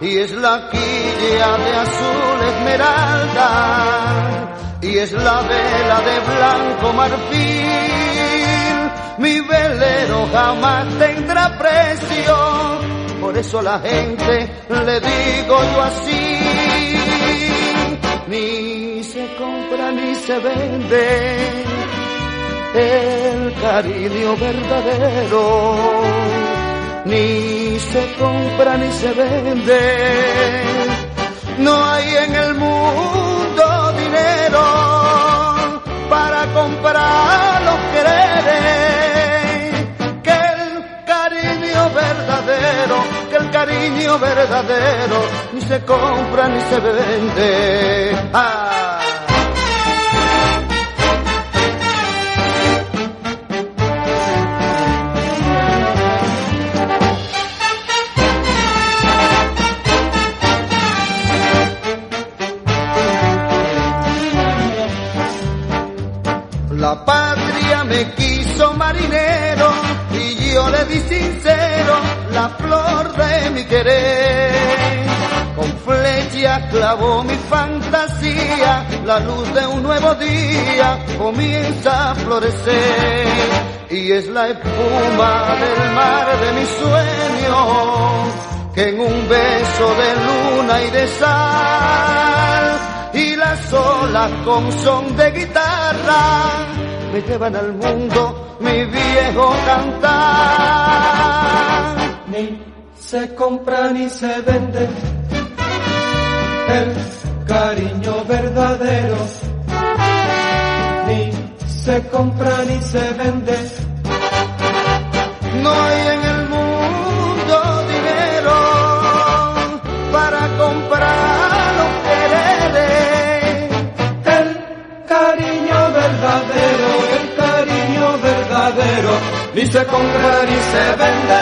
Y es la quilla de azul esmeralda y es la vela de blanco marfil. Mi velero jamás tendrá precio, por eso la gente le digo yo así. Ni se compra ni se vende el cariño verdadero. Ni se compra ni se vende. No hay en el mundo dinero para comprar los quereres. Que el cariño verdadero, que el cariño verdadero ni se compra ni se vende. Ah. Di sincero la flor de mi querer. Con flecha clavó mi fantasía, la luz de un nuevo día comienza a florecer. Y es la espuma del mar de mi sueño, que en un beso de luna y de sal y las olas con son de guitarra me llevan al mundo mi viejo cantar. Ni se compra ni se vende el cariño verdadero. Ni se compra ni se vende. No hay en el ni se ni se vende.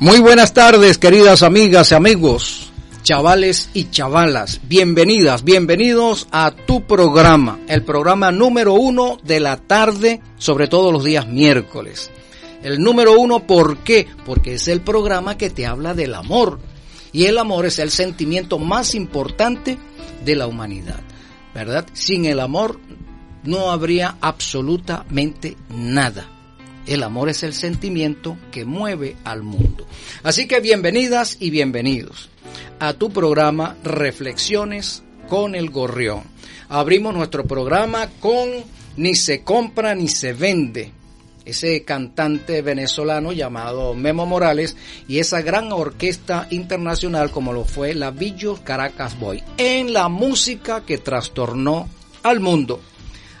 Muy buenas tardes, queridas amigas y amigos, chavales y chavalas. Bienvenidas, bienvenidos a tu programa, el programa número uno de la tarde, sobre todo los días miércoles. El número uno, ¿por qué? Porque es el programa que te habla del amor. Y el amor es el sentimiento más importante de la humanidad, ¿verdad? Sin el amor no habría absolutamente nada. El amor es el sentimiento que mueve al mundo. Así que bienvenidas y bienvenidos a tu programa Reflexiones con el Gorrión. Abrimos nuestro programa con Ni se compra ni se vende. Ese cantante venezolano llamado Memo Morales y esa gran orquesta internacional como lo fue la Villos Caracas Boy en la música que trastornó al mundo.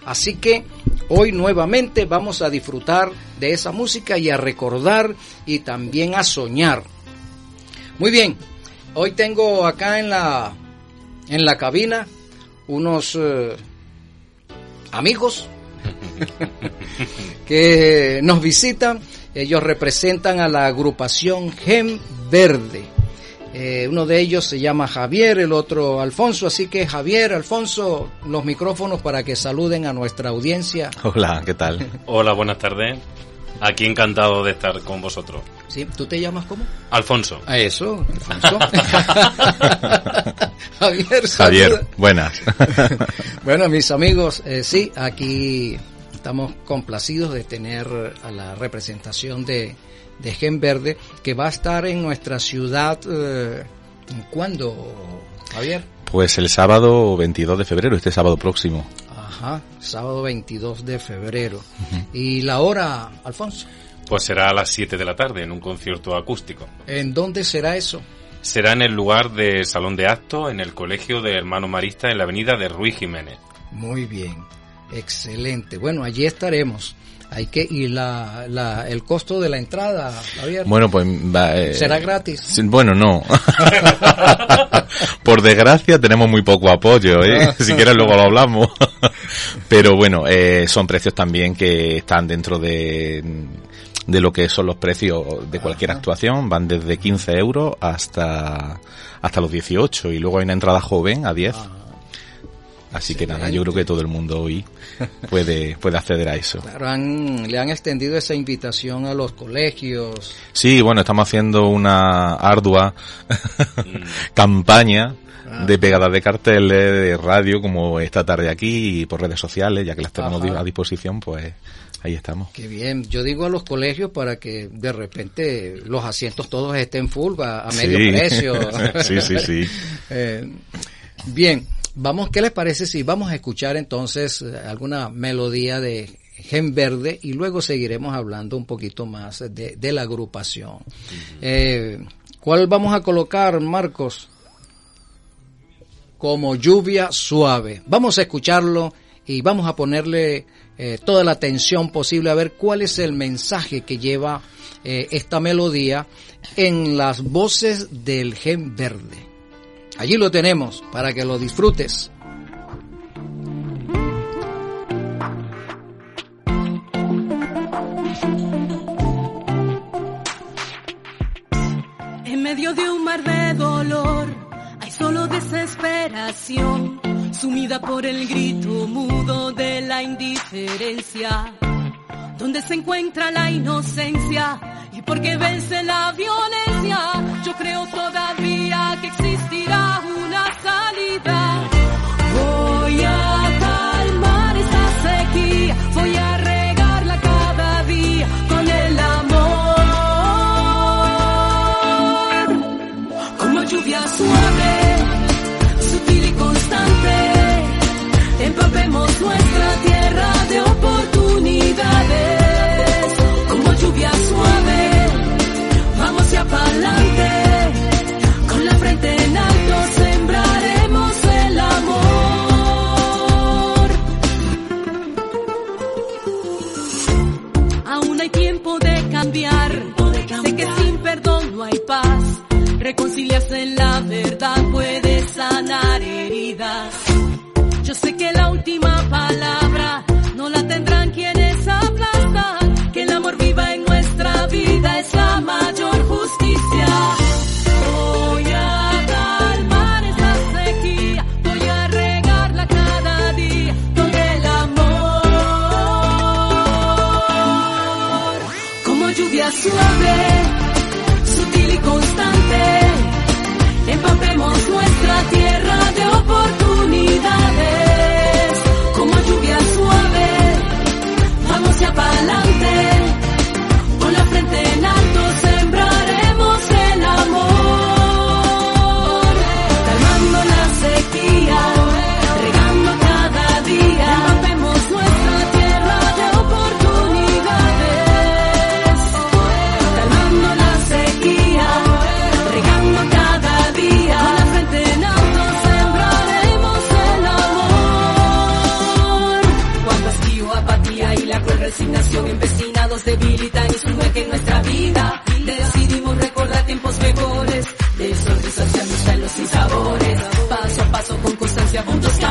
Así que hoy nuevamente vamos a disfrutar de esa música y a recordar y también a soñar. Muy bien, hoy tengo acá en la, en la cabina unos eh, amigos que nos visitan. Ellos representan a la agrupación Gem Verde. Eh, uno de ellos se llama Javier, el otro Alfonso. Así que Javier, Alfonso, los micrófonos para que saluden a nuestra audiencia. Hola, ¿qué tal? Hola, buenas tardes. Aquí encantado de estar con vosotros. ¿Sí? ¿Tú te llamas cómo? Alfonso. A eso, Alfonso. Javier, Javier, buenas. Bueno, mis amigos, eh, sí, aquí estamos complacidos de tener a la representación de, de Gen Verde que va a estar en nuestra ciudad. Eh, ¿Cuándo, Javier? Pues el sábado 22 de febrero, este sábado próximo. Ajá, sábado 22 de febrero. ¿Y la hora, Alfonso? Pues será a las 7 de la tarde en un concierto acústico. ¿En dónde será eso? Será en el lugar de Salón de Actos en el Colegio de Hermanos Maristas en la avenida de Ruiz Jiménez. Muy bien, excelente. Bueno, allí estaremos. Hay que y la, la el costo de la entrada, Javier. Bueno, pues va, eh, será gratis. Bueno, no. Por desgracia tenemos muy poco apoyo, ¿eh? si quieres luego lo hablamos. Pero bueno, eh, son precios también que están dentro de de lo que son los precios de cualquier actuación, van desde 15 euros hasta, hasta los 18 y luego hay una entrada joven a 10. Así que nada, yo creo que todo el mundo hoy puede, puede acceder a eso. Claro, han, le han extendido esa invitación a los colegios. Sí, bueno, estamos haciendo una ardua campaña de pegadas de carteles, de radio, como esta tarde aquí, y por redes sociales, ya que las tenemos Ajá. a disposición, pues ahí estamos. Qué bien. Yo digo a los colegios para que de repente los asientos todos estén full a, a medio Sí. precio. Sí, sí, sí. Eh, bien, vamos, ¿qué les parece si vamos a escuchar entonces eh, alguna melodía de Gen Verde y luego seguiremos hablando un poquito más de, de la agrupación? Eh, ¿Cuál vamos a colocar, Marcos? Como lluvia suave. Vamos a escucharlo y vamos a ponerle eh, toda la atención posible a ver cuál es el mensaje que lleva eh, esta melodía en las voces del Gen Verde. Allí lo tenemos para que lo disfrutes. En medio de un mar de dolor hay solo desesperación, sumida por el grito mudo de la indiferencia. Donde se encuentra la inocencia y porque vence la violencia, yo creo todavía que existirá día con el amor. Como lluvia suave, sutil y constante, empapemos nuestra tierra de oportunidades. Como lluvia suave, vamos hacia pa'lante, con la frente en alto Sé que sin perdón no hay paz. Reconciliarse en la verdad puede sanar heridas. Yo sé que la última palabra suave, sutil y constante,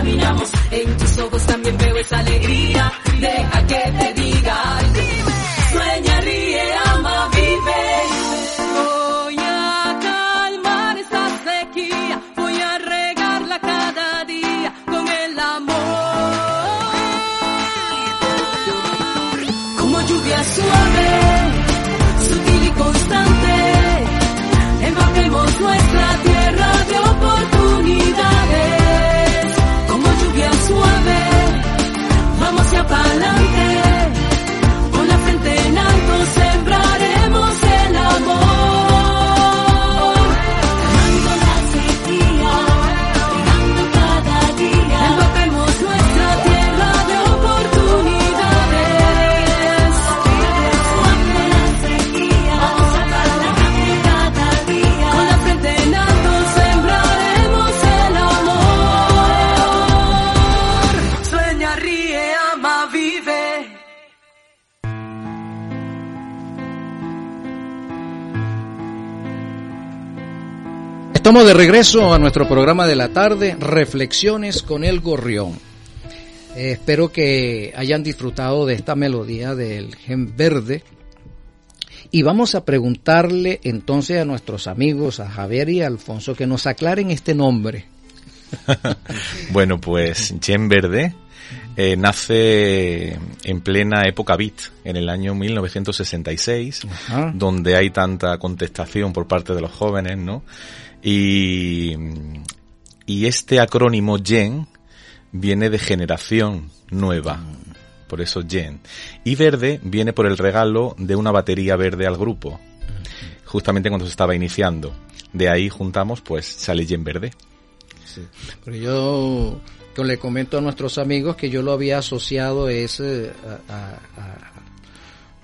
en tus ojos también veo esa alegría, deja que Estamos de regreso a nuestro programa de la tarde, Reflexiones con el Gorrión. Eh, espero que hayan disfrutado de esta melodía del Gen Verde Y vamos a preguntarle entonces a nuestros amigos, a Javier y a Alfonso, que nos aclaren este nombre. bueno, pues Jen Verde eh, nace en plena época beat, en el año 1966, donde hay tanta contestación por parte de los jóvenes, ¿no? Y, y este acrónimo Gen viene de generación nueva. Por eso Gen. Y verde viene por el regalo de una batería verde al grupo. Justamente cuando se estaba iniciando. De ahí juntamos, pues sale Gen verde. Sí. Pero yo le comento a nuestros amigos que yo lo había asociado ese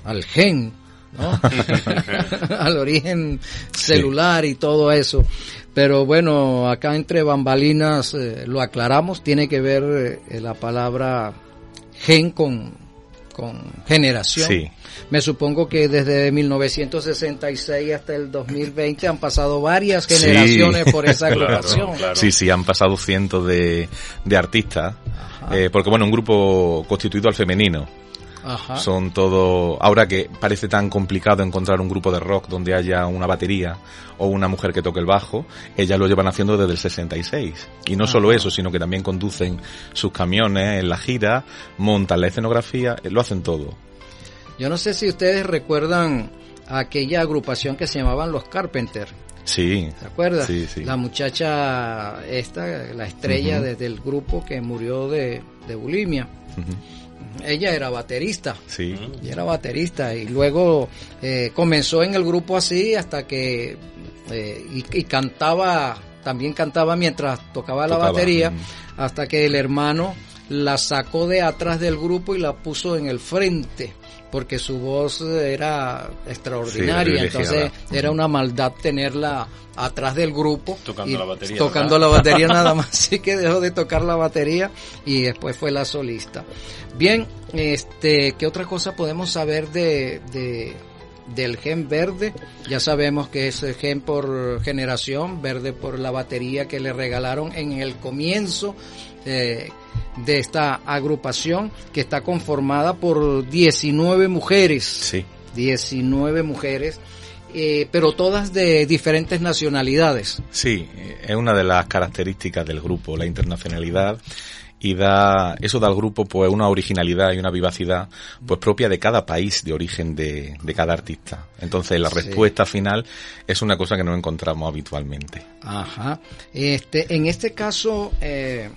al gen, ¿no? al origen celular y todo eso. Pero bueno, acá entre bambalinas eh, lo aclaramos, tiene que ver eh, la palabra gen con, con generación. Sí. Me supongo que desde 1966 hasta el 2020 han pasado varias generaciones por esa agrupación. Sí, sí, han pasado cientos de, de artistas. Eh, porque bueno, un grupo constituido al femenino. Son todo. Ahora que parece tan complicado encontrar un grupo de rock donde haya una batería o una mujer que toque el bajo, ellas lo llevan haciendo desde el 66. Y no solo eso, sino que también conducen sus camiones en la gira, montan la escenografía, eh, lo hacen todo. Yo no sé si ustedes recuerdan aquella agrupación que se llamaban los Carpenter. Sí. ¿Se acuerdan? Sí, sí. La muchacha esta, la estrella desde el grupo que murió de, bulimia ella era baterista. Sí. Ella era baterista y luego eh, comenzó en el grupo así hasta que eh, y, cantaba, también cantaba mientras tocaba, la batería, hasta que el hermano la sacó de atrás del grupo y la puso en el frente porque su voz era extraordinaria, entonces era una maldad tenerla atrás del grupo tocando la batería, tocando la batería nada más, así que dejó de tocar la batería y después fue la solista. Bien, este, ¿qué otra cosa podemos saber de, de del gen verde. Ya sabemos que es gen por generación, verde por la batería que le regalaron en el comienzo eh, de esta agrupación que está conformada por 19 mujeres. Sí. 19 mujeres. Eh, pero todas de diferentes nacionalidades. Sí, es una de las características del grupo, la internacionalidad y da eso da al grupo pues una originalidad y una vivacidad pues propia de cada país de origen de, de cada artista entonces la respuesta final es una cosa que no encontramos habitualmente ajá este en este caso eh,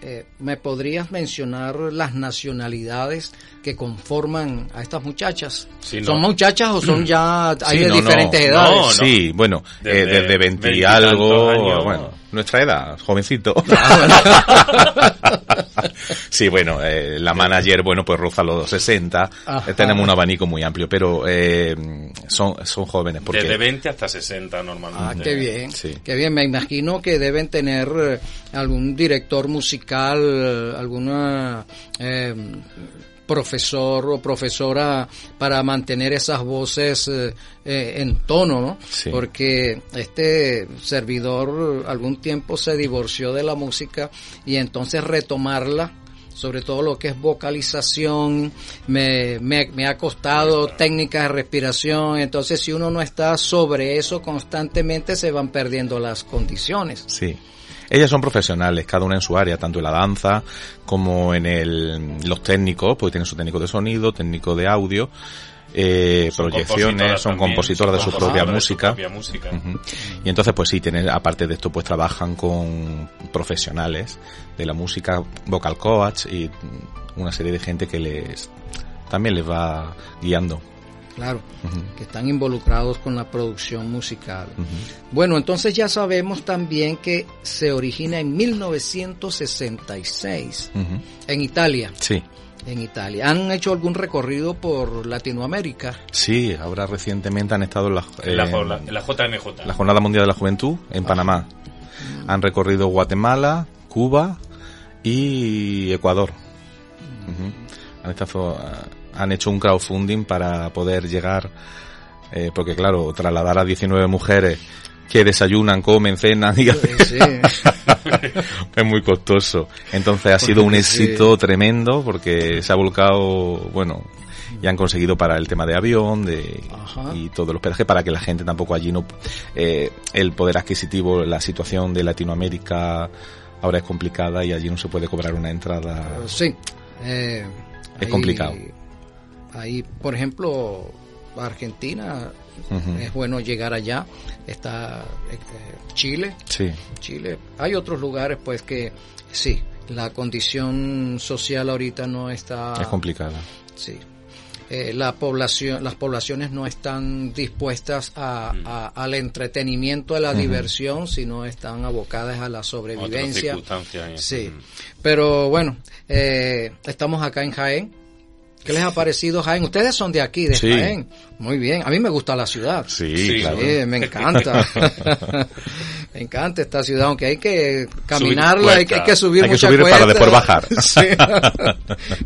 eh, ¿me podrías mencionar las nacionalidades que conforman a estas muchachas? ¿Son muchachas o son ya hay de diferentes edades? sí, bueno, desde, eh, desde 20 y algo, bueno, nuestra edad, jovencito. sí, bueno, eh, la manager, bueno, pues roza los 60, tenemos un abanico muy amplio, pero son, son jóvenes. Porque... Desde 20 hasta 60 normalmente. Ah, qué bien, qué bien, me imagino que deben tener algún director musical, alguna eh, profesor o profesora para mantener esas voces eh, eh, en tono, ¿no? Porque este servidor algún tiempo se divorció de la música y entonces retomarla sobre todo lo que es vocalización, me, me, me, ha costado técnicas de respiración, entonces si uno no está sobre eso constantemente se van perdiendo las condiciones. Sí. Ellas son profesionales, cada una en su área, tanto en la danza como en el, los técnicos, porque tienen su técnico de sonido, técnico de audio, eh, proyecciones, son compositoras de su propia música. Y entonces, pues sí, tienen, aparte de esto, pues trabajan con profesionales de la música, vocal coach y una serie de gente que les también les va guiando claro, que están involucrados con la producción musical. Bueno, entonces ya sabemos también que se origina en 1966 en Italia. Sí. En Italia. ¿Han hecho algún recorrido por Latinoamérica? Sí, ahora recientemente han estado en la, la, JMJ. La Jornada Mundial de la Juventud en ah. Panamá. Han recorrido Guatemala, Cuba y Ecuador. Han estado han hecho un crowdfunding para poder llegar, eh, porque claro, trasladar a 19 mujeres que desayunan, comen, cenan y es muy costoso. Entonces ha sido un éxito tremendo porque se ha volcado, bueno, y han conseguido parar el tema de avión de, Ajá. y todo el hospedaje para que la gente tampoco allí no eh, el poder adquisitivo la situación de Latinoamérica ahora es complicada y allí no se puede cobrar una entrada Sí. eh, Es ahí- complicado. Ahí, por ejemplo, Argentina, es bueno llegar allá. Está eh, eh, Chile, sí Chile. Hay otros lugares, pues, que sí, la condición social ahorita no está... es complicada Sí. Eh, la población, las poblaciones no están dispuestas a, a- al entretenimiento, a la diversión, sino están abocadas a la Otras sobrevivencia. circunstancias. eh. Sí, Mm. pero bueno, eh, estamos acá en Jaén. ¿Qué les ha parecido Jaén? Ustedes son de aquí, de Sí. Jaén. Muy bien, a mí me gusta la ciudad. sí, Sí, claro Sí, me encanta. me encanta esta ciudad, aunque hay que caminarla, hay que, hay que cuesta. subir Hay que subir para cuestas. después bajar. Sí.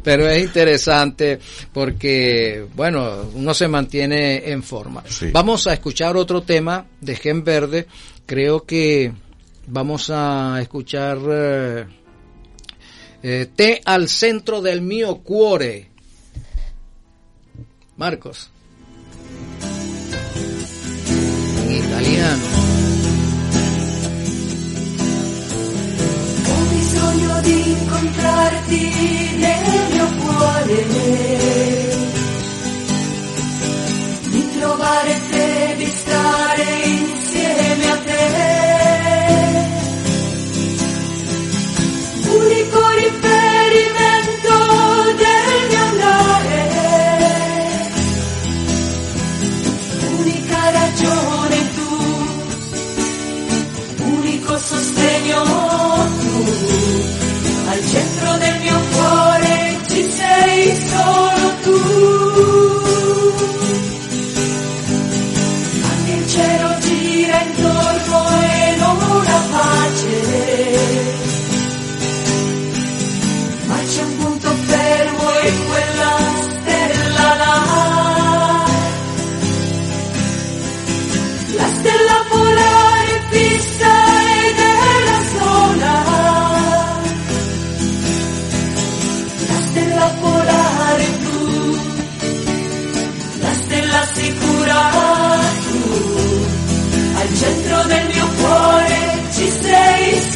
Pero es interesante porque, bueno, uno se mantiene en forma. Vamos a escuchar otro tema de Gen Verde. Creo que vamos a escuchar eh, eh, Té al centro del mío cuore. Marcos. Italiano. Ho bisogno di incontrarti nel mio cuore, di trovare te, di stare insieme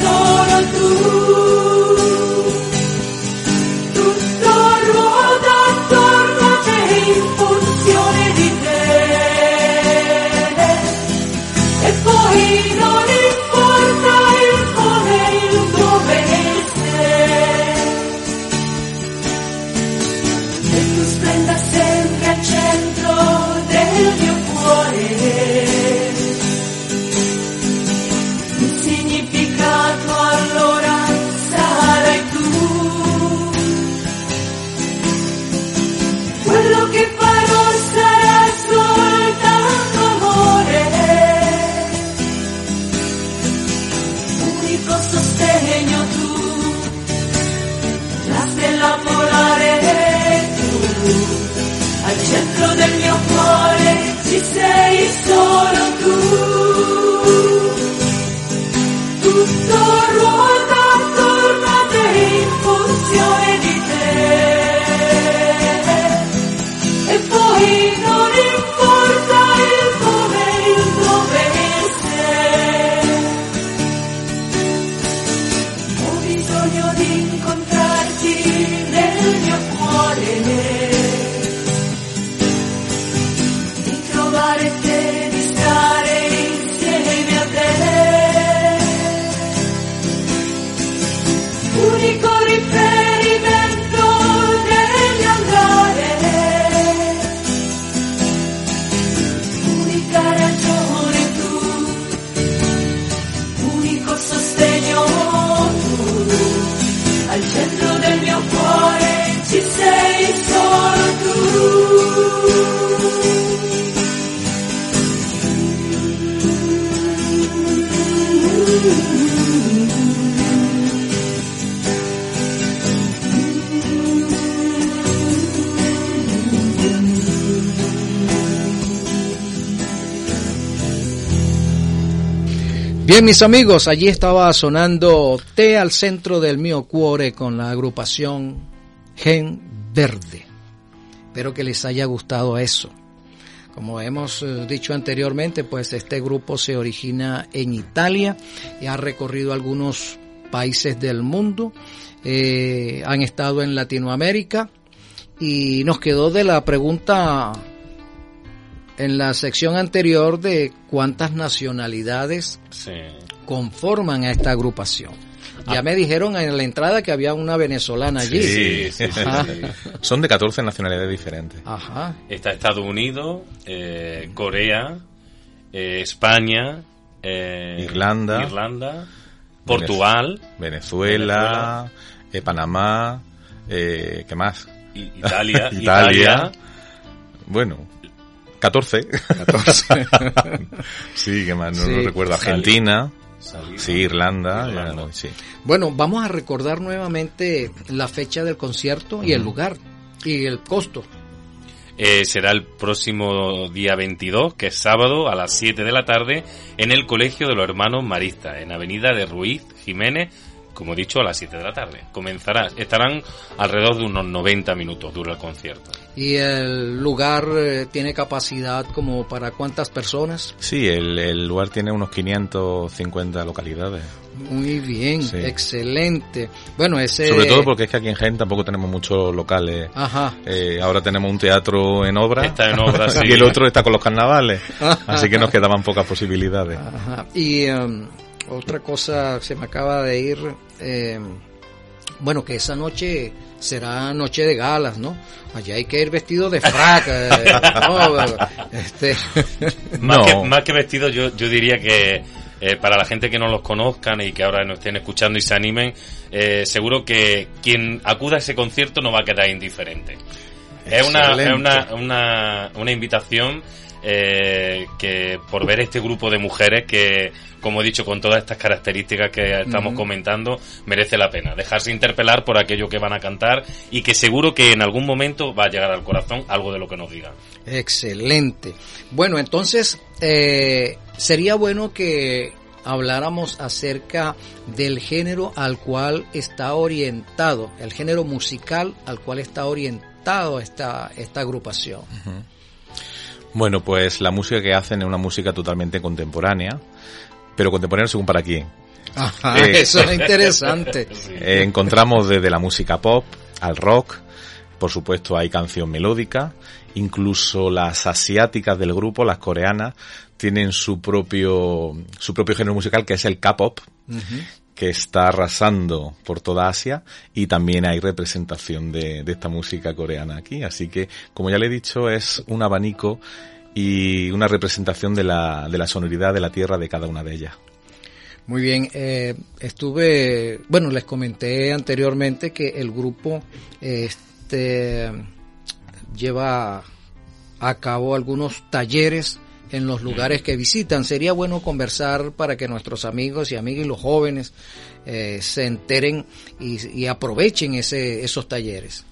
solo tu. Bien, mis amigos, allí estaba sonando Té al centro del mío cuore con la agrupación Gen Verde. Espero que les haya gustado eso. Como hemos eh, dicho anteriormente, pues este grupo se origina en Italia y ha recorrido algunos países del mundo. Eh, han estado en Latinoamérica y nos quedó de la pregunta en la sección anterior de cuántas nacionalidades Sí. conforman a esta agrupación. Ya me dijeron en la entrada que había una venezolana allí. Sí, sí, sí, Ajá. sí. Son de 14 nacionalidades diferentes. Ajá. Está Estados Unidos, eh, Corea, eh, España, eh, Irlanda. Irlanda, Portugal, Venezuela, eh, Panamá, eh, ¿qué más? Italia, Italia. Italia, Bueno, 14. sí, ¿qué más? No, Sí. no recuerdo. Argentina, Salida. sí, Irlanda, Irlanda. ya no, sí. Bueno, vamos a recordar nuevamente la fecha del concierto y el lugar y el costo. Eh, será el próximo día 22, que es sábado, a las 7 de la tarde, en el Colegio de los Hermanos Maristas, en Avenida de Ruiz Jiménez, como he dicho, a las 7 de la tarde. Comenzará, estarán alrededor de unos 90 minutos, dura el concierto. Y el lugar eh, tiene capacidad como para cuántas personas. Sí, el, el lugar tiene unos 550 localidades. Muy bien, Sí. excelente. Bueno, ese... Sobre todo porque es que aquí en Jaén tampoco tenemos muchos locales. Ajá. Eh, ahora tenemos un teatro en obra. Está en obra, sí. y el otro está con los carnavales. Así que nos quedaban pocas posibilidades. Ajá. Y em, otra cosa se me acaba de ir, em, bueno, que esa noche será noche de galas, ¿no? Allá hay que ir vestido de frac, eh, ¿no? Este, Más, No. que, más que vestido, yo, yo diría que eh, para la gente que no los conozcan y que ahora nos estén escuchando y se animen, eh, seguro que quien acuda a ese concierto no va a quedar indiferente. Es una, es una, una, una invitación eh, que por ver este grupo de mujeres que, como he dicho, con todas estas características que estamos comentando, merece la pena dejarse interpelar por aquello que van a cantar y que seguro que en algún momento va a llegar al corazón algo de lo que nos digan. excelente. Bueno, entonces eh, sería bueno que habláramos acerca del género al cual está orientado, el género musical al cual está orientado esta, esta agrupación. Bueno, pues la música que hacen es una música totalmente contemporánea. Pero contemporánea según para quién. Ajá, Eh, eso es interesante. Eh, encontramos desde la música pop al rock, por supuesto hay canción melódica, incluso las asiáticas del grupo, las coreanas, tienen su propio, su propio género musical que es el K-pop, que está arrasando por toda Asia y también hay representación de, de esta música coreana aquí. Así que, como ya le he dicho, es un abanico y una representación de la, de la sonoridad de la tierra de cada una de ellas. Muy bien, eh, estuve, bueno, les comenté anteriormente que el grupo este lleva a cabo algunos talleres en los lugares que visitan. Sería bueno conversar para que nuestros amigos y amigas y los jóvenes eh, se enteren y, y aprovechen ese, esos talleres.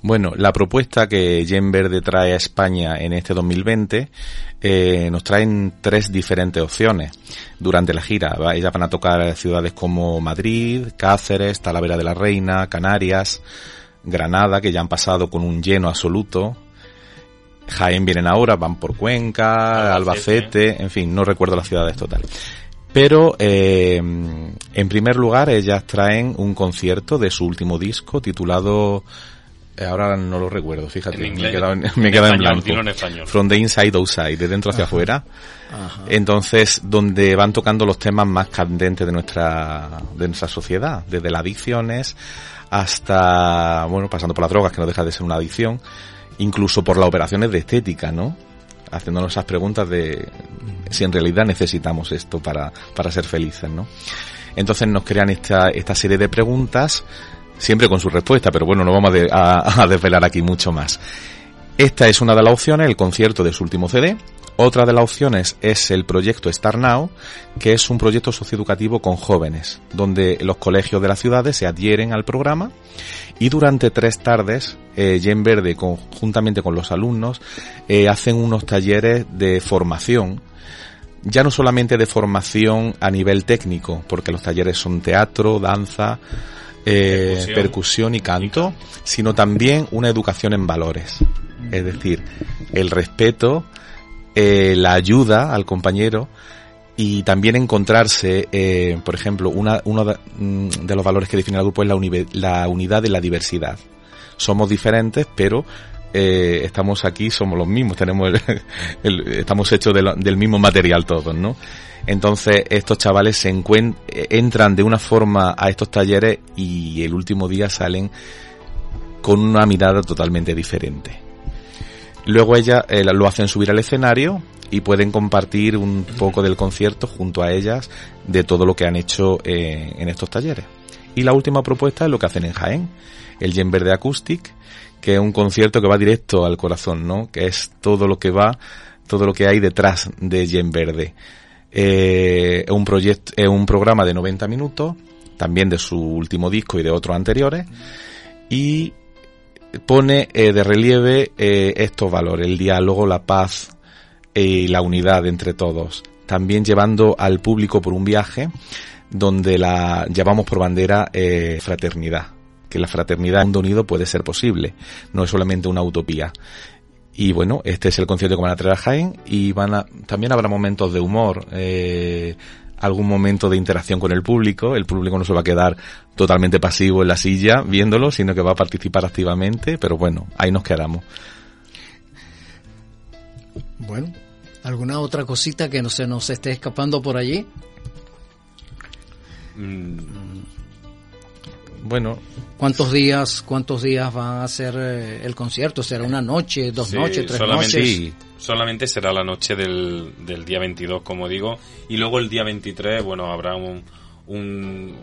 Bueno, la propuesta que Yen Verde trae a España en este 2020 eh, nos traen tres diferentes opciones durante la gira. ¿va? Ellas van a tocar ciudades como Madrid, Cáceres, Talavera de la Reina, Canarias, Granada, que ya han pasado con un lleno absoluto. Jaén vienen ahora, van por Cuenca, Albacete. Albacete, en fin, no recuerdo las ciudades total. Pero, eh, en primer lugar, ellas traen un concierto de su último disco titulado Ahora no lo recuerdo, fíjate, En me he quedado en, en me he quedado en español, blanco. en español. From the inside outside, de dentro hacia afuera. Ajá. Entonces, donde van tocando los temas más candentes de nuestra, de nuestra sociedad, desde las adicciones hasta, bueno, pasando por las drogas, que no deja de ser una adicción, incluso por las operaciones de estética, ¿no? Haciéndonos esas preguntas de si en realidad necesitamos esto para, para ser felices, ¿no? Entonces nos crean esta, esta serie de preguntas, siempre con su respuesta, pero bueno, no vamos a, a- a desvelar aquí mucho más. Esta es una de las opciones, el concierto de su último CD. Otra de las opciones es el proyecto Star Now, que es un proyecto socioeducativo con jóvenes, donde los colegios de las ciudades se adhieren al programa y durante tres tardes, eh, Jen Verde, conjuntamente con los alumnos, eh, hacen unos talleres de formación ya no solamente de formación a nivel técnico, porque los talleres son teatro, danza, eh, Percusión. percusión y canto, sino también una educación en valores. Es decir, el respeto, eh, la ayuda al compañero y también encontrarse, eh, por ejemplo, una, uno de, mm, de los valores que define el grupo es la, la unidad de la diversidad. Somos diferentes, pero eh, estamos aquí, somos los mismos, tenemos el- estamos hechos de del mismo material todos, ¿no? Entonces estos chavales se eh, entran de una forma a estos talleres y el último día salen con una mirada totalmente diferente. Luego ellas eh, lo hacen subir al escenario y pueden compartir un poco del concierto junto a ellas de todo lo que han hecho en estos talleres. Y la última propuesta es lo que hacen en Jaén, el Yen Verde Acoustic, que es un concierto que va directo al corazón, ¿no? Que es todo lo que va, todo lo que hay detrás de Yen Verde. Eh, es un proyecto, es un programa de 90 minutos, también de su último disco y de otros anteriores, y pone eh, de relieve eh, estos valores, el diálogo, la paz y la unidad entre todos. También llevando al público por un viaje donde la llevamos por bandera fraternidad, que la fraternidad en un mundo unido puede ser posible, no es solamente una utopía. Y bueno, este es el concierto que van a traer a Jaén y van a, también habrá momentos de humor, eh, algún momento de interacción con el público. El público no se va a quedar totalmente pasivo en la silla viéndolo, sino que va a participar activamente, pero bueno, ahí nos quedamos. Bueno, ¿alguna otra cosita que no se nos esté escapando por allí? Mm, Bueno, ¿Cuántos días, cuántos días va a ser eh, el concierto? ¿Será una noche, dos Sí, noches, tres solamente, noches? solamente será la noche del, del día 22, como digo, y luego el día 23, bueno, habrá un, un,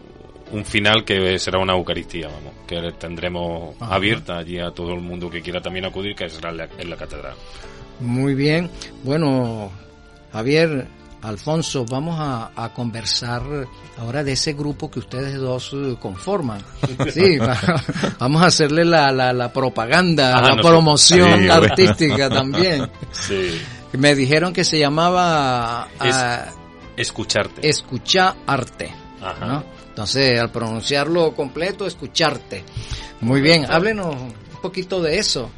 un final que será una Eucaristía, vamos, que tendremos Ajá. abierta allí a todo el mundo que quiera también acudir, que será en la, en la catedral. Muy bien. Bueno, Javier, Alfonso, vamos a, a conversar ahora de ese grupo que ustedes dos eh, conforman. Sí, va- vamos a hacerle la, la, la propaganda, Ah, la nosotros- promoción Sí, bueno. artística también. Sí, Me dijeron que se llamaba Es- ah, escucharte. Escuchar Arte. Ajá. ¿no? Entonces, al pronunciarlo completo, escucharte. Muy bien, háblenos un poquito de eso.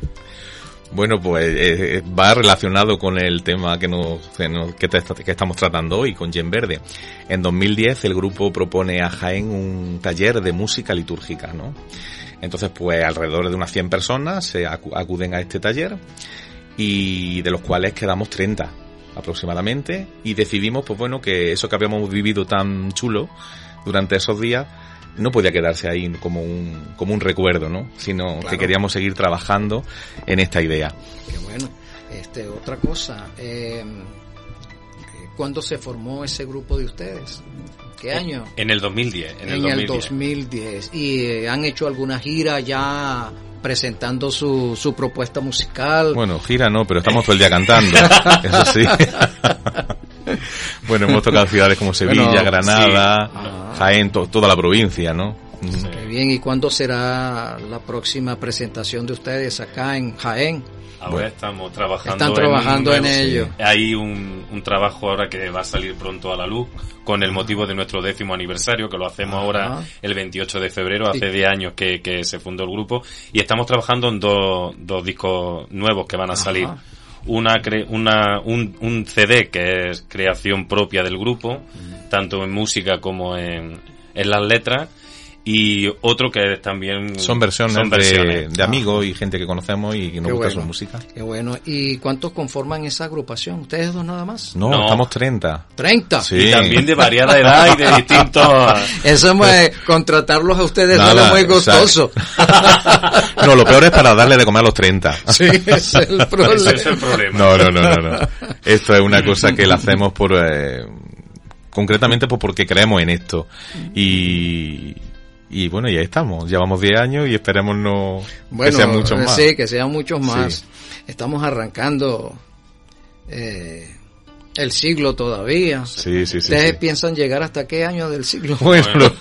Bueno, pues eh, eh, va relacionado con el tema que, nos, que, estamos tratando hoy, con Yen Verde. En 2010 el grupo propone a Jaén un taller de música litúrgica, ¿no? Entonces, pues alrededor de unas 100 personas se acu- acuden a este taller y de los cuales quedamos 30 aproximadamente y decidimos, pues bueno, que eso que habíamos vivido tan chulo durante esos días no podía quedarse ahí como un, como un recuerdo, ¿no? Sino que queríamos seguir trabajando en esta idea. Qué bueno. Este, otra cosa, eh, ¿cuándo se formó ese grupo de ustedes? ¿Qué año? En el 2010. En, el, en el 2010. 2010. ¿Y eh, han hecho alguna gira ya presentando su, su propuesta musical? Bueno, gira no, pero estamos todo el día cantando, eso sí. bueno, hemos tocado ciudades como Sevilla, Bueno, Granada, sí. Jaén, to- toda la provincia, ¿no? Sí. Qué bien, ¿y cuándo será la próxima presentación de ustedes acá en Jaén? Ahora Bueno. estamos trabajando Están trabajando en ello. Hay un, un trabajo ahora que va a salir pronto a la luz con el motivo de nuestro décimo aniversario, que lo hacemos Ajá. ahora el 28 de febrero, hace Y- 10 años que, que se fundó el grupo, y estamos trabajando en dos, dos discos nuevos que van a Ajá. salir. Una, cre- una, un, un CD que es creación propia del grupo, tanto en música como en, en las letras, y otro que es también Son versiones, son de, versiones. de amigos y gente que conocemos y que nos Qué gusta bueno. su música. Qué bueno. ¿Y cuántos conforman esa agrupación? ¿Ustedes dos nada más? No, No. estamos 30. ¡30! Sí. Y también de variada edad y de distintos... Eso es muy- contratarlos a ustedes Nada, sale muy costoso. no, lo peor es para darle de comer a los 30. sí, ese es el problema. Ese es el problema. No, no, no, no, no. Esto es una cosa que la hacemos por, eh, concretamente pues porque creemos en esto. Y, y bueno, ya estamos. Llevamos 10 años y esperemos no Bueno, que sean muchos más. sí, que sean muchos más. Sí. Estamos arrancando eh, el siglo todavía. Sí, sí, sí. ¿Ustedes sí. piensan llegar hasta qué año del siglo? Bueno,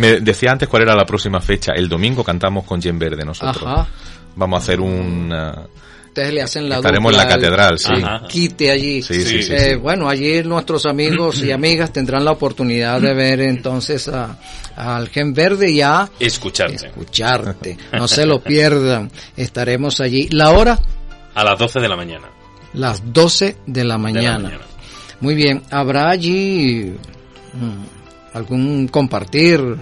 me decía antes cuál era la próxima fecha. El domingo cantamos con Jen Verde nosotros. Ajá. Vamos a hacer un, uh, ustedes le hacen la Estaremos en la catedral, sí. Ajá. quite allí. Sí, sí, sí, Eh, sí. Bueno, allí nuestros amigos y amigas tendrán la oportunidad de ver entonces a, al Gen Verde y a Escucharte. escucharte. No se lo pierdan. Estaremos allí. La hora, A las 12 de la mañana. las 12 de la de la mañana. mañana. Muy bien. ¿Habrá allí mm, algún compartir?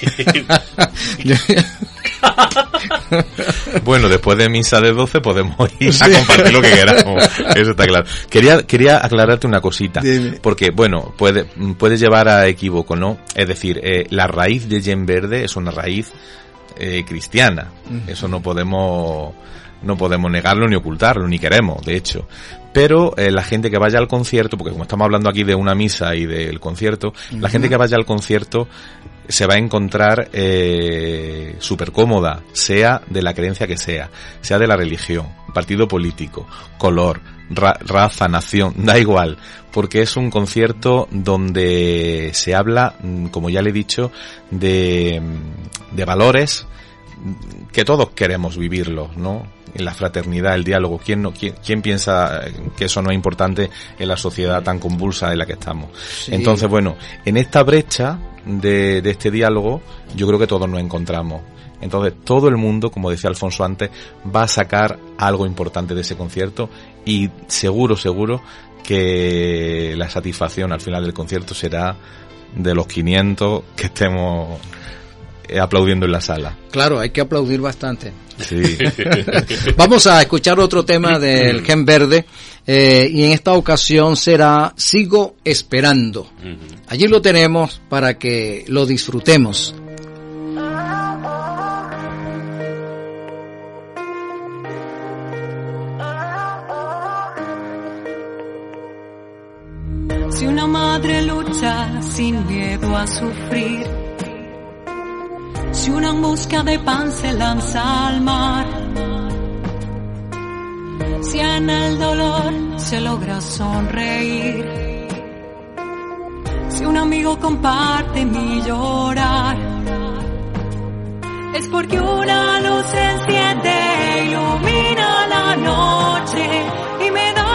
Bueno, después de misa de 12 podemos ir a compartir lo que queramos. Eso está claro. Quería, quería aclararte una cosita. Porque, bueno, puede, puede llevar a equívoco, ¿no? Es decir, eh, la raíz de Yen Verde es una raíz eh, cristiana. Eso no podemos, no podemos negarlo ni ocultarlo, ni queremos, de hecho. Pero eh, la gente que vaya al concierto, porque como estamos hablando aquí de una misa y del concierto, la gente que vaya al concierto se va a encontrar eh, súper cómoda, sea de la creencia que sea, sea de la religión, partido político, color, ra- raza, nación, da igual, porque es un concierto donde se habla, mm, como ya le he dicho, de, mm, de valores que todos queremos vivirlos, ¿no? En la fraternidad, el diálogo. ¿Quién, no, quién, quién piensa que eso no es importante en la sociedad tan convulsa en la que estamos? Entonces, bueno, en esta brecha de, de este diálogo, yo creo que todos nos encontramos. Entonces, todo el mundo, como decía Alfonso antes, va a sacar algo importante de ese concierto y seguro, seguro que la satisfacción al final del concierto será de los 500 que estemos aplaudiendo en la sala. Claro, hay que aplaudir bastante. Sí. Vamos a escuchar otro tema del Gen Verde eh, y en esta ocasión será Sigo Esperando. Allí lo tenemos para que lo disfrutemos. Si una madre lucha sin miedo a sufrir, si una en busca de pan se lanza al mar, si en el dolor se logra sonreír, si un amigo comparte mi llorar, es porque una luz se enciende, ilumina la noche y me da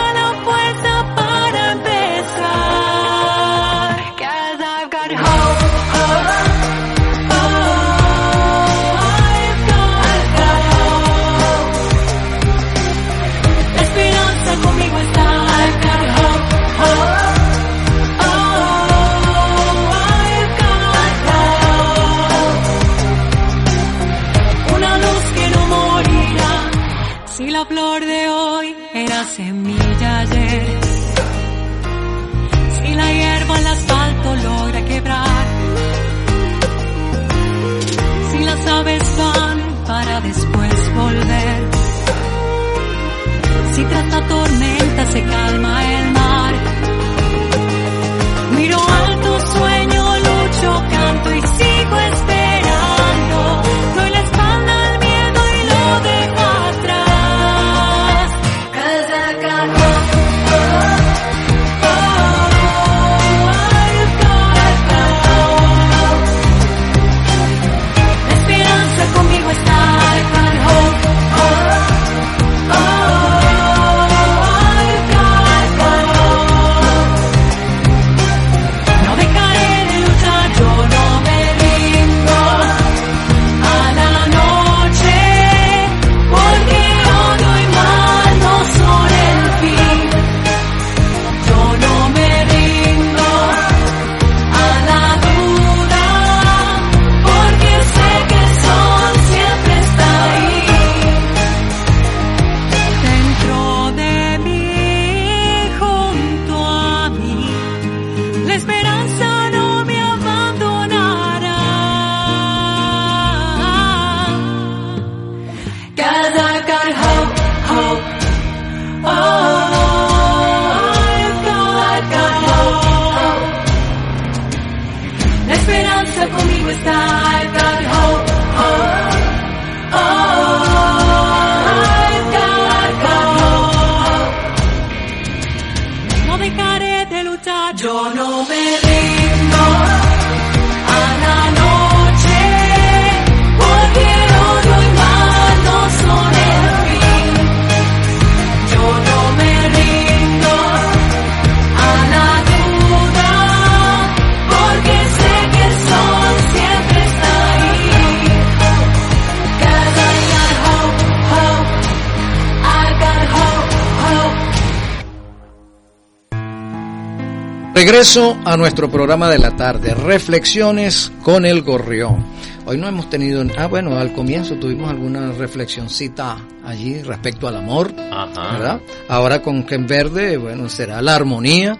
regreso a nuestro programa de la tarde, Reflexiones con el Gorrión. Hoy no hemos tenido, ah bueno, al comienzo tuvimos alguna reflexioncita allí respecto al amor, Ajá. ¿verdad? Ahora con Ken Verde, bueno, será la armonía,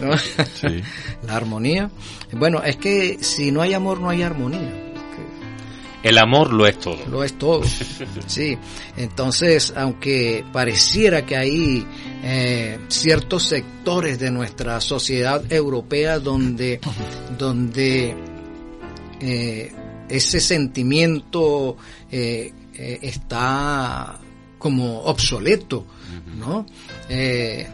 ¿no? Sí. la armonía. Bueno, es que si no hay amor no hay armonía. El amor lo es todo. Lo es todo. Sí. Entonces, aunque pareciera que hay eh, ciertos sectores de nuestra sociedad europea donde, donde eh, ese sentimiento eh, eh, está como obsoleto, ¿no? Eh,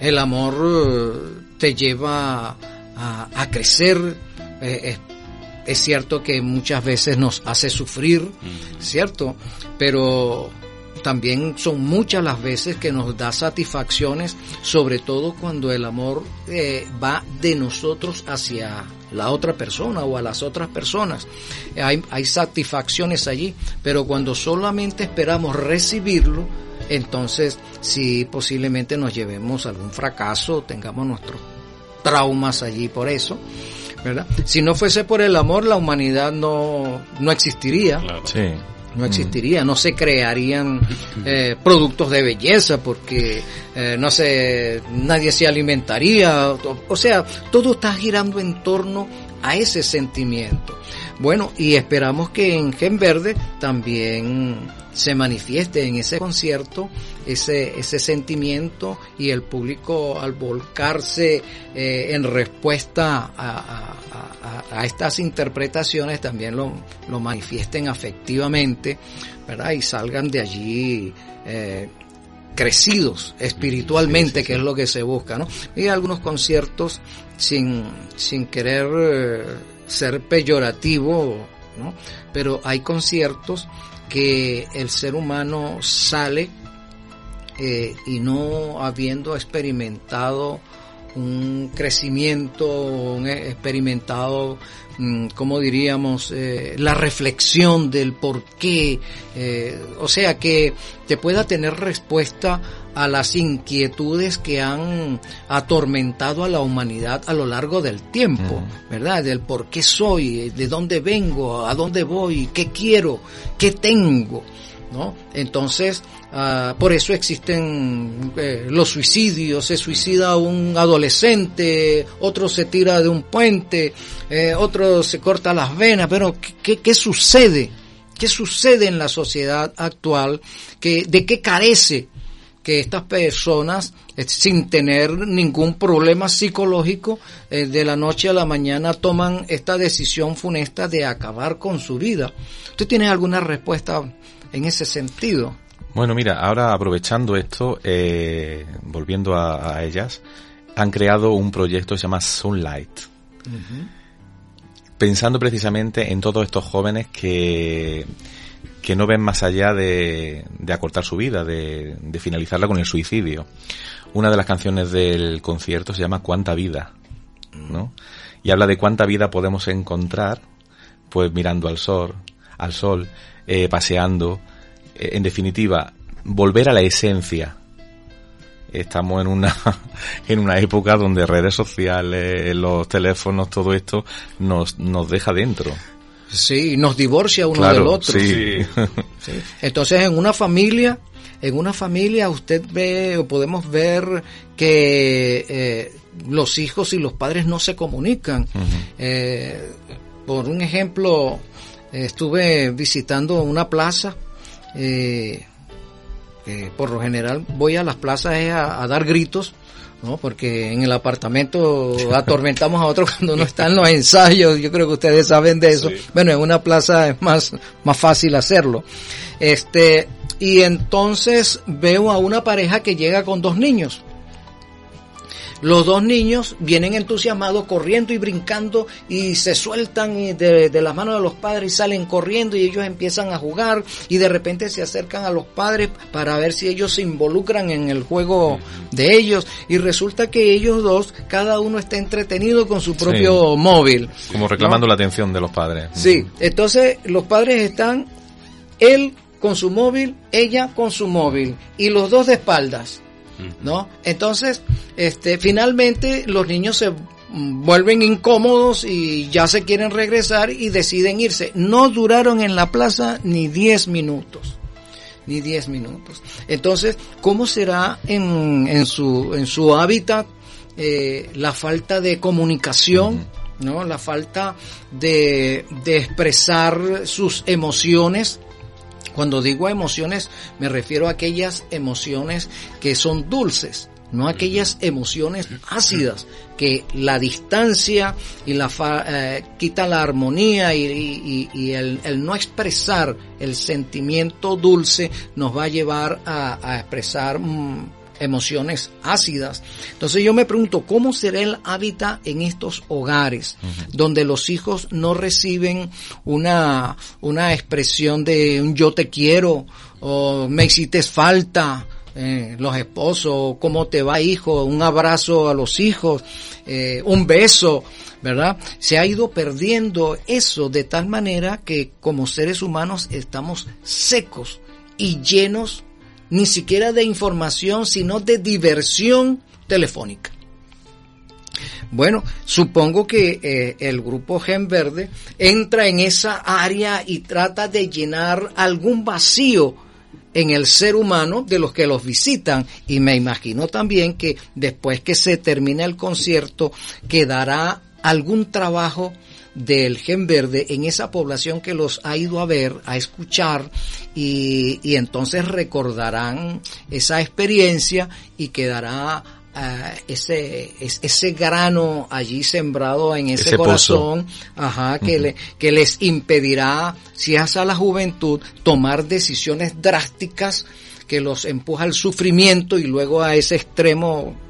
el amor eh, te lleva a, a crecer, es es cierto que muchas veces nos hace sufrir, ¿cierto? Pero también son muchas las veces que nos da satisfacciones, sobre todo cuando el amor eh, va de nosotros hacia la otra persona o a las otras personas. Hay, hay satisfacciones allí, pero cuando solamente esperamos recibirlo, entonces sí posiblemente nos llevemos algún fracaso, tengamos nuestros traumas allí por eso. ¿verdad? Si no fuese por el amor, la humanidad no, no existiría. Claro. Sí. No existiría, no se crearían eh, productos de belleza porque eh, no sé, nadie se alimentaría. O sea, todo está girando en torno a ese sentimiento. Bueno, y esperamos que en Gen Verde también se manifieste en ese concierto ese, ese sentimiento y el público al volcarse eh, en respuesta a, a- a- a estas interpretaciones también lo, lo manifiesten afectivamente, ¿verdad? Y salgan de allí eh, crecidos espiritualmente, que es lo que se busca, ¿no? Y algunos conciertos sin, sin querer eh, ser peyorativo, ¿no? Pero hay conciertos que el ser humano sale eh, y no habiendo experimentado un crecimiento, un e- experimentado, como diríamos, eh, la reflexión del por qué, eh, o sea, que te pueda tener respuesta a las inquietudes que han atormentado a la humanidad a lo largo del tiempo, ¿verdad? Del por qué soy, de dónde vengo, a dónde voy, qué quiero, qué tengo. ¿No? Entonces, ah, por eso existen eh, los suicidios, se suicida un adolescente, otro se tira de un puente, eh, otro se corta las venas, pero ¿qué, qué, qué sucede? ¿Qué sucede en la sociedad actual? que ¿De qué carece? que estas personas, eh, sin tener ningún problema psicológico, de la noche a la mañana toman esta decisión funesta de acabar con su vida. ¿Tú tienes alguna respuesta en ese sentido? Bueno, mira, ahora aprovechando esto, eh, volviendo a, a ellas, han creado un proyecto que se llama Sunlight. Pensando precisamente en todos estos jóvenes que, que no ven más allá de, de acortar su vida, de, de finalizarla con el suicidio. Una de las canciones del concierto se llama Cuánta vida, ¿no? Y habla de cuánta vida podemos encontrar, pues mirando al sol, al sol, eh, paseando, eh, en definitiva, volver a la esencia. Estamos en una en una época donde redes sociales, los teléfonos, todo esto nos nos deja dentro. Sí, nos divorcia uno Claro, del otro. sí. Sí. Entonces, en una familia, en una familia usted ve o podemos ver que eh, los hijos y los padres no se comunican. Eh, por un ejemplo, eh, estuve visitando una plaza. eh, que por lo general voy a las plazas es a, a dar gritos. ¿no? Porque en el apartamento atormentamos a otros cuando no están los ensayos. Yo creo que ustedes saben de eso. Sí. Bueno, en una plaza es más, más fácil hacerlo. Este, y entonces veo a una pareja que llega con dos niños. Los dos niños vienen entusiasmados, corriendo y brincando y se sueltan de, de las manos de los padres y salen corriendo y ellos empiezan a jugar y de repente se acercan a los padres para ver si ellos se involucran en el juego de ellos y resulta que ellos dos, cada uno está entretenido con su propio móvil. Como reclamando la atención de los padres. Sí, entonces los padres están, él con su móvil, ella con su móvil, y los dos de espaldas. ¿No? Entonces, este, finalmente los niños se vuelven incómodos y ya se quieren regresar y deciden irse. No duraron en la plaza ni 10 minutos. Ni 10 minutos. Entonces, ¿cómo será en, en, su, en su hábitat eh, la falta de comunicación? ¿no? La falta de, de expresar sus emociones, cuando digo emociones, me refiero a aquellas emociones que son dulces, no aquellas emociones ácidas que la distancia y la eh, quita la armonía y, el, no expresar el sentimiento dulce nos va a llevar a, expresar mm, emociones ácidas. Entonces yo me pregunto, ¿cómo será el hábitat en estos hogares donde los hijos no reciben una, una expresión de un yo te quiero o me hiciste falta? Eh, los esposos, cómo te va hijo, un abrazo a los hijos, eh, un beso, ¿verdad? Se ha ido perdiendo eso de tal manera que como seres humanos estamos secos y llenos ni siquiera de información, sino de diversión telefónica. Bueno, supongo que eh, el grupo Gen Verde entra en esa área y trata de llenar algún vacío en el ser humano de los que los visitan y me imagino también que después que se termine el concierto quedará algún trabajo del gen verde en esa población que los ha ido a ver, a escuchar y, y entonces recordarán esa experiencia y quedará uh, ese, ese grano allí sembrado en ese, corazón, ajá, que, le, que les impedirá, si es a la juventud, tomar decisiones drásticas que los empuja al sufrimiento y luego a ese extremo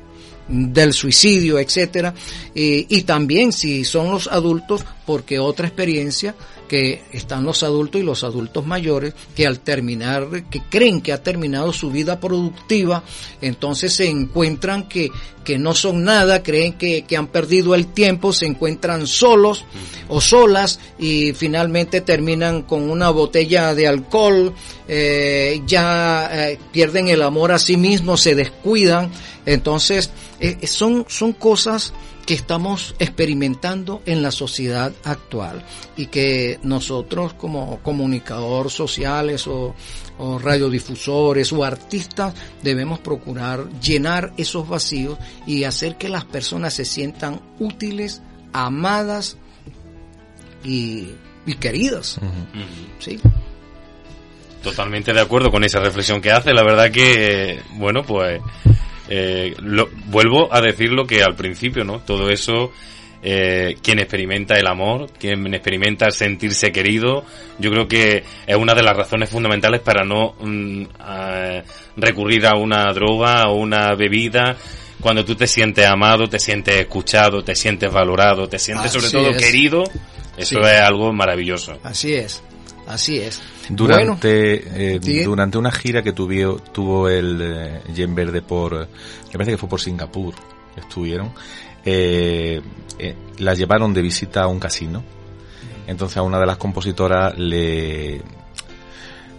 del suicidio, etcétera, y, y también si son los adultos, porque otra experiencia que están los adultos y los adultos mayores que al terminar, que creen que ha terminado su vida productiva, entonces se encuentran que, que no son nada, creen que, que han perdido el tiempo, se encuentran solos o solas y finalmente terminan con una botella de alcohol, eh, ya eh, pierden el amor a sí mismos, se descuidan, entonces eh, son, son cosas que estamos experimentando en la sociedad actual y que nosotros como comunicadores sociales o, radiodifusores o artistas debemos procurar llenar esos vacíos y hacer que las personas se sientan útiles, amadas y, queridas. ¿Sí? Totalmente de acuerdo con esa reflexión que hace. La verdad que, bueno, pues eh, lo, vuelvo a decir lo que al principio, ¿no? Todo eso, eh, quien experimenta el amor, quien experimenta sentirse querido, yo creo que es una de las razones fundamentales para no mm, recurrir a una droga o una bebida. Cuando tú te sientes amado, te sientes escuchado, te sientes valorado, te sientes sobre todo querido, eso es algo maravilloso. Así es, así es. Durante, eh, durante una gira que tuvo, tuvo el eh, Verde por, me parece que fue por Singapur, estuvieron, eh, eh, la llevaron de visita a un casino. Entonces a una de las compositoras le,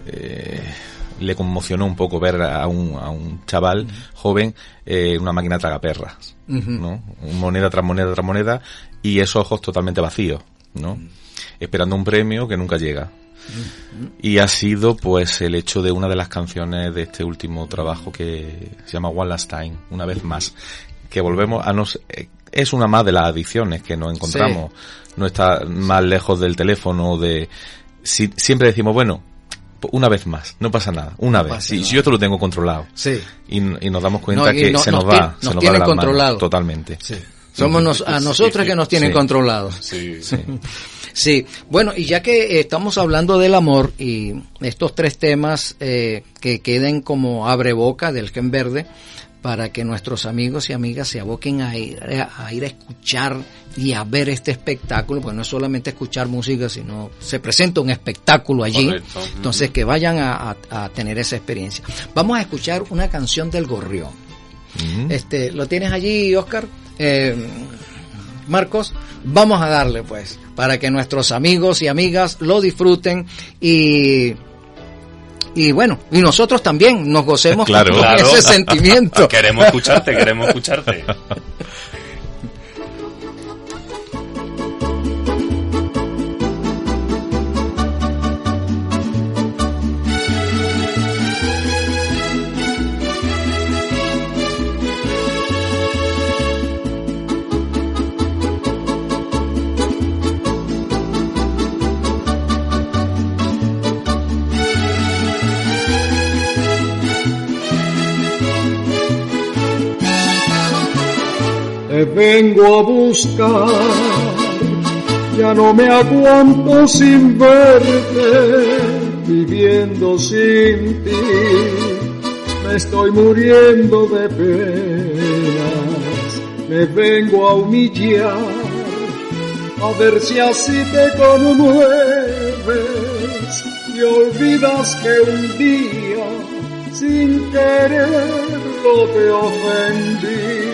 eh, le conmocionó un poco ver a un, a un chaval joven eh, una máquina tragaperras, ¿no? Moneda tras moneda tras moneda y esos ojos totalmente vacíos, ¿no? Esperando un premio que nunca llega. Y ha sido pues el hecho de una de las canciones de este último trabajo que se llama One Last Time, una vez más, que volvemos a nos eh, es una más de las adicciones que nos encontramos, no está más lejos del teléfono de si, siempre decimos, bueno, una vez más, no pasa nada, una vez. Si, yo te lo tengo controlado. Sí. Y, nos damos cuenta que se nos, va, se nos va controlado. totalmente. Somos a nosotros que nos tienen controlados. Sí. Sí. Bueno, y ya que estamos hablando del amor y estos tres temas eh, que queden como abre boca del gen verde, para que nuestros amigos y amigas se aboquen a ir a, ir a escuchar y a ver este espectáculo, pues no es solamente escuchar música, sino se presenta un espectáculo allí, entonces que vayan a, tener esa experiencia. Vamos a escuchar una canción del Gorrión. Este, ¿lo tienes allí, Oscar? Eh, Marcos, vamos a darle pues, para que nuestros amigos y amigas lo disfruten y, y bueno, y nosotros también nos gocemos Claro. con Claro. ese sentimiento. Queremos escucharte, queremos escucharte. vengo a buscar, ya no me aguanto sin verte, viviendo sin ti, me estoy muriendo de penas, me vengo a humillar, a ver si así te conmueves y olvidas que un día, sin quererlo te ofendí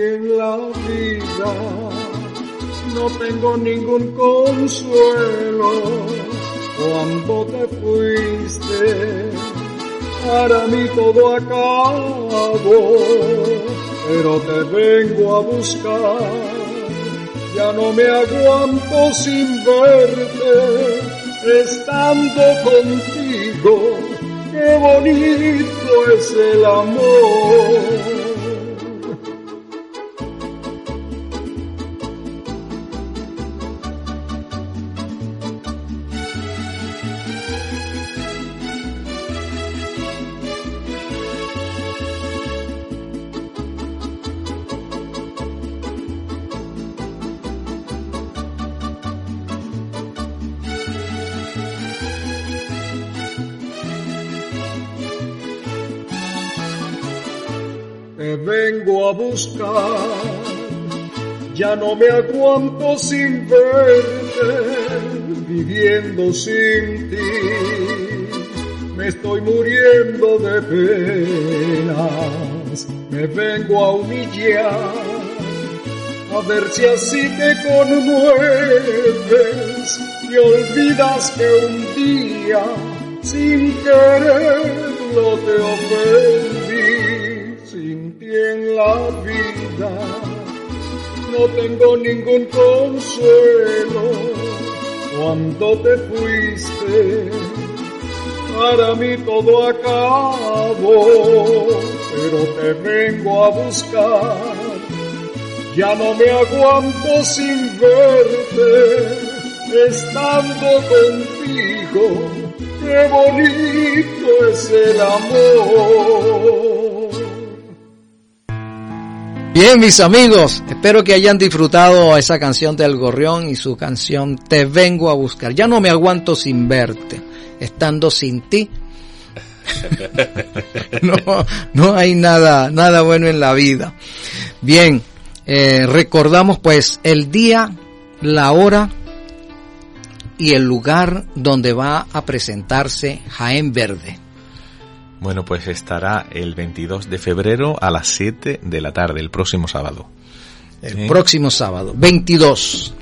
en la vida. No tengo ningún consuelo. Cuando te fuiste para mí todo acabó. Pero te vengo a buscar. Ya no me aguanto sin verte. Estando contigo qué bonito es el amor ya no me aguanto sin verte, viviendo sin ti. Me estoy muriendo de penas, me vengo a humillar, a ver si así te conmueves y olvidas que un día, sin quererlo te ti en la vida. No tengo ningún consuelo. Cuando te fuiste para mí todo acabó. Pero te vengo a buscar. Ya no me aguanto sin verte. Estando contigo qué bonito es el amor Bien, mis amigos, espero que hayan disfrutado esa canción del Gorrión y su canción Te vengo a buscar. Ya no me aguanto sin verte, estando sin ti. no, no hay nada, nada bueno en la vida. Bien, eh, recordamos pues el día, la hora y el lugar donde va a presentarse Jaén Verde. Bueno, pues estará el 22 de febrero a las 7 de la tarde, el próximo sábado. El Sí. próximo sábado, 22.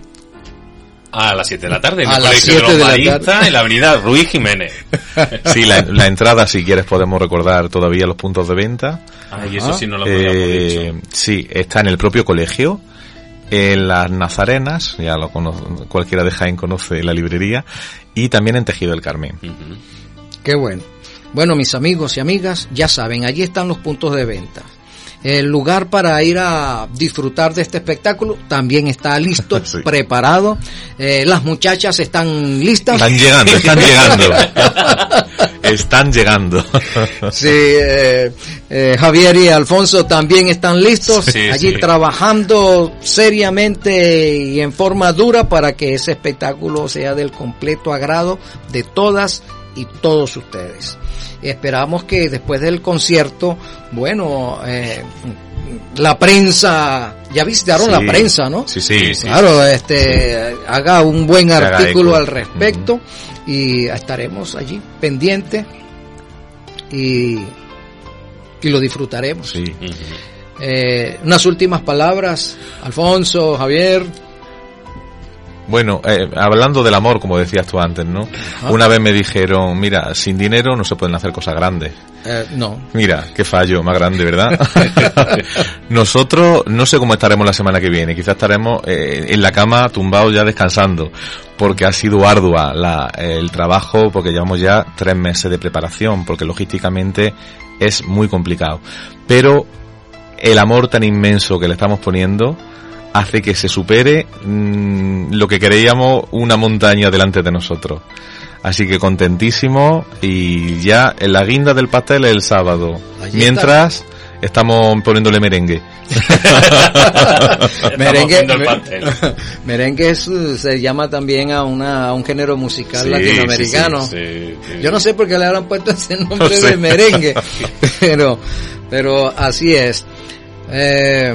A las 7 de la tarde, en A el las Colegio 7 de la tarde. en la avenida Ruiz Jiménez. Sí, la, la entrada, si quieres, podemos recordar todavía los puntos de venta. Ay, eso Ajá. sí no lo Eh, dicho. sí, está en el propio colegio, en las Nazarenas, ya lo cono- cualquiera de Jaén conoce la librería, y también en Tejido del Carmen. Qué bueno. Bueno, mis amigos y amigas, ya saben, allí están los puntos de venta. El lugar para ir a disfrutar de este espectáculo también está listo, Sí. preparado. Eh, las muchachas están listas. Están llegando, están llegando. están llegando. Sí, eh, eh, Javier y Alfonso también están listos, Sí, allí sí. trabajando seriamente y en forma dura para que ese espectáculo sea del completo agrado de todas y todos ustedes. Esperamos que después del concierto, bueno, eh, la prensa, ya visitaron la Sí. prensa, ¿no? Sí, sí, sí. Claro, este, haga un buen artículo al respecto y estaremos allí pendientes y, y lo disfrutaremos. Sí. Eh, unas últimas palabras, Alfonso, Javier. Bueno, eh, hablando del amor, como decías tú antes, ¿no? Una vez me dijeron, mira, sin dinero no se pueden hacer cosas grandes. Eh, no. Mira, qué fallo más grande, ¿verdad? Nosotros no sé cómo estaremos la semana que viene. Quizás estaremos eh, en la cama tumbados ya descansando, porque ha sido ardua la, el trabajo, porque llevamos ya tres meses de preparación, porque logísticamente es muy complicado. Pero el amor tan inmenso que le estamos poniendo hace que se supere mm, lo que creíamos una montaña delante de nosotros. Así que contentísimo y ya en la guinda del pastel es el sábado. Allí Mientras estamos poniéndole merengue. merengue, merengue es, se llama también a, una, a un género musical Sí, latinoamericano. Sí, sí, sí. Yo no sé por qué le habrán puesto ese nombre No sé. de merengue, pero, pero así es. Eh,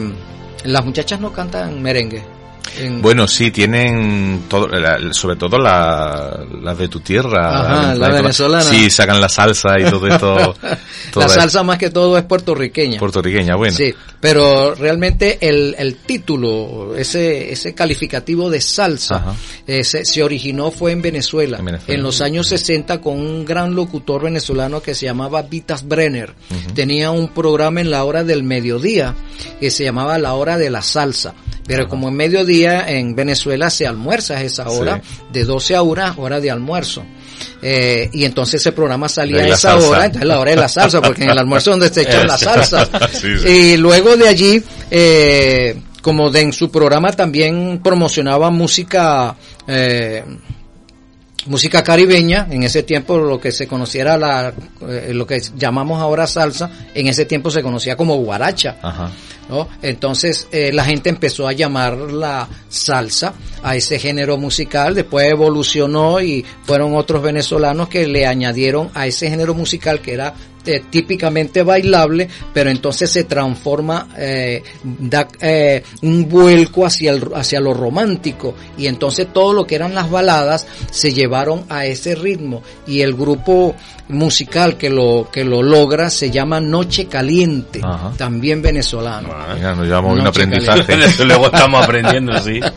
las muchachas no cantan merengue. En- Bueno, sí, tienen todo, la- sobre todo la- las de tu tierra. Ajá, la venezolana. Sí, sacan la salsa y todo esto. la salsa más que todo es puertorriqueña. puertorriqueña, bueno. Sí, pero realmente el, el título, ese, ese calificativo de salsa, se originó fue en Venezuela, En Venezuela. en los años 60 con un gran locutor venezolano que se llamaba Vitas Brenner. Tenía un programa en la hora del mediodía que se llamaba La Hora de la Salsa. Pero como en mediodía en Venezuela se almuerza a esa hora, de 12 a 1, hora de almuerzo. Eh, y entonces ese programa salía a esa salsa. hora, entonces la hora de la salsa, porque en el almuerzo es donde se echan las salsas. Sí, sí. Y luego de allí, eh, como de en su programa también promocionaba música, eh, música caribeña, en ese tiempo lo que se conociera la, eh, lo que llamamos ahora salsa, en ese tiempo se conocía como guaracha. Ajá. ¿no? Entonces eh, la gente empezó a llamar la salsa a ese género musical, después evolucionó y fueron otros venezolanos que le añadieron a ese género musical que era eh, típicamente bailable, pero entonces se transforma, eh, da eh, un vuelco hacia, el, hacia lo romántico. Y entonces todo lo que eran las baladas se llevaron a ese ritmo. Y el grupo musical que lo que lo logra se llama Noche Caliente, Ajá. también venezolano. Ah, Mira, nos llevamos un aprendizaje. Luego estamos aprendiendo, sí.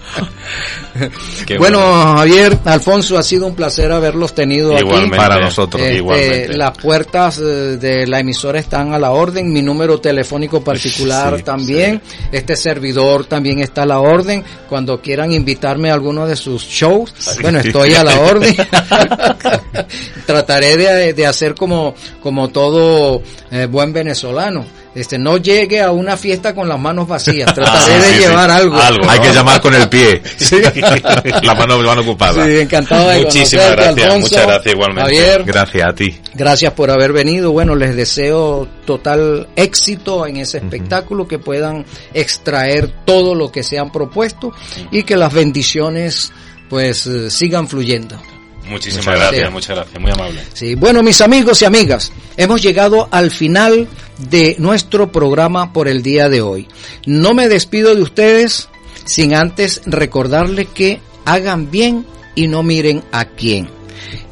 Bueno, Javier, Alfonso, ha sido un placer haberlos tenido Igualmente. Para nosotros, aquí. Este, igualmente. las puertas eh, de la emisora están a la orden, mi número telefónico particular Sí, también, este servidor también está a la orden, cuando quieran invitarme a alguno de sus shows, bueno, estoy a la orden, trataré de, de hacer como, como todo eh, buen venezolano, este, no llegue a una fiesta con las manos vacías, trataré Ah, de sí, sí. llevar algo. Hay que llamar con el pie. La mano van ocupada. Sí, encantado de Muchísimas conocerte, gracias, Alfonso. muchas gracias igualmente. Javier, Gracias a ti. gracias por haber venido. Bueno, les deseo total éxito en ese espectáculo, que puedan extraer todo lo que se han propuesto y que las bendiciones pues eh, sigan fluyendo. Muchísimas Muchas gracias, gracias. muchas gracias, muy amable. Sí, bueno, mis amigos y amigas, hemos llegado al final de nuestro programa por el día de hoy. No me despido de ustedes sin antes recordarles que hagan bien y no miren a quién.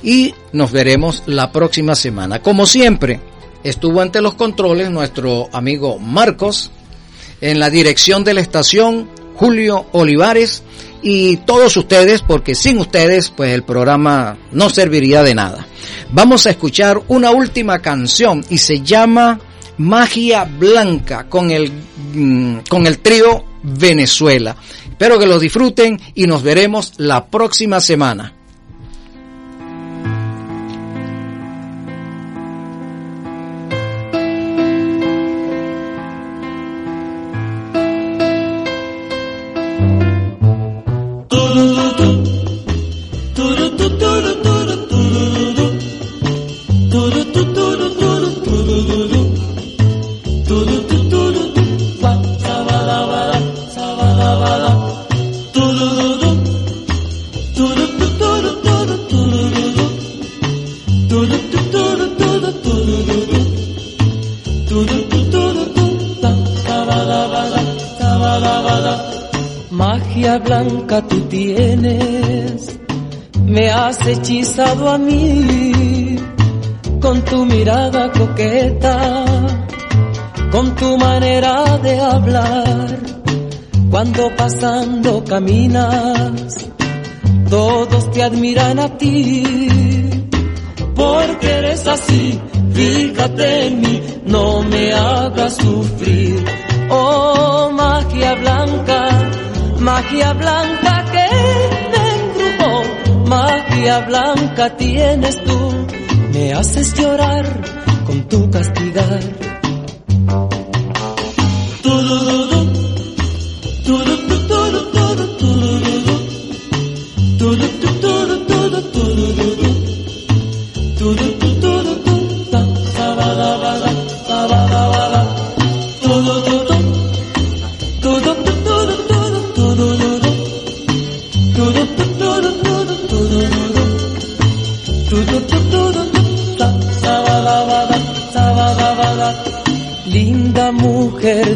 Y nos veremos la próxima semana. Como siempre, estuvo ante los controles nuestro amigo Marcos, en la dirección de la estación Julio Olivares y todos ustedes, porque sin ustedes pues el programa no serviría de nada. Vamos a escuchar una última canción y se llama Magia Blanca con el, mm, con el trío Venezuela. Espero que lo disfruten y nos veremos la próxima semana. Pasando caminas, todos te admiran a ti, porque eres así, fíjate en mí, no me hagas sufrir. Oh, magia blanca, magia blanca que me embrujó, magia blanca tienes tú, me haces llorar con tu castigar.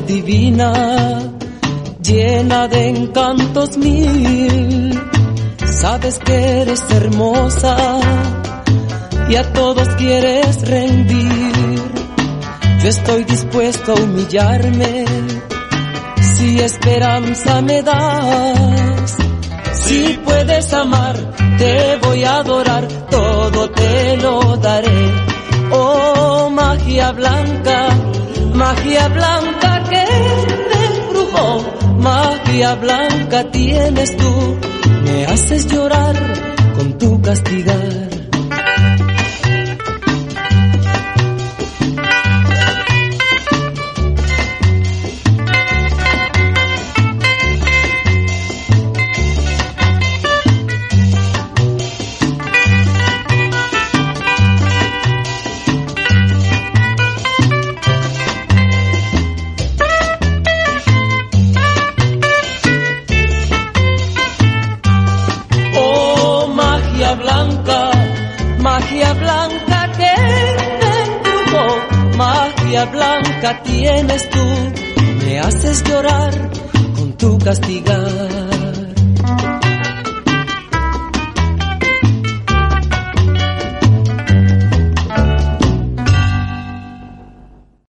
Divina, llena de encantos mil, sabes que eres hermosa y a todos quieres rendir. Yo estoy dispuesto a humillarme si esperanza me das. Si puedes amar, te voy a adorar, todo te lo daré. Oh, magia blanca, magia blanca magia blanca tienes tú, me haces llorar con tu castigar.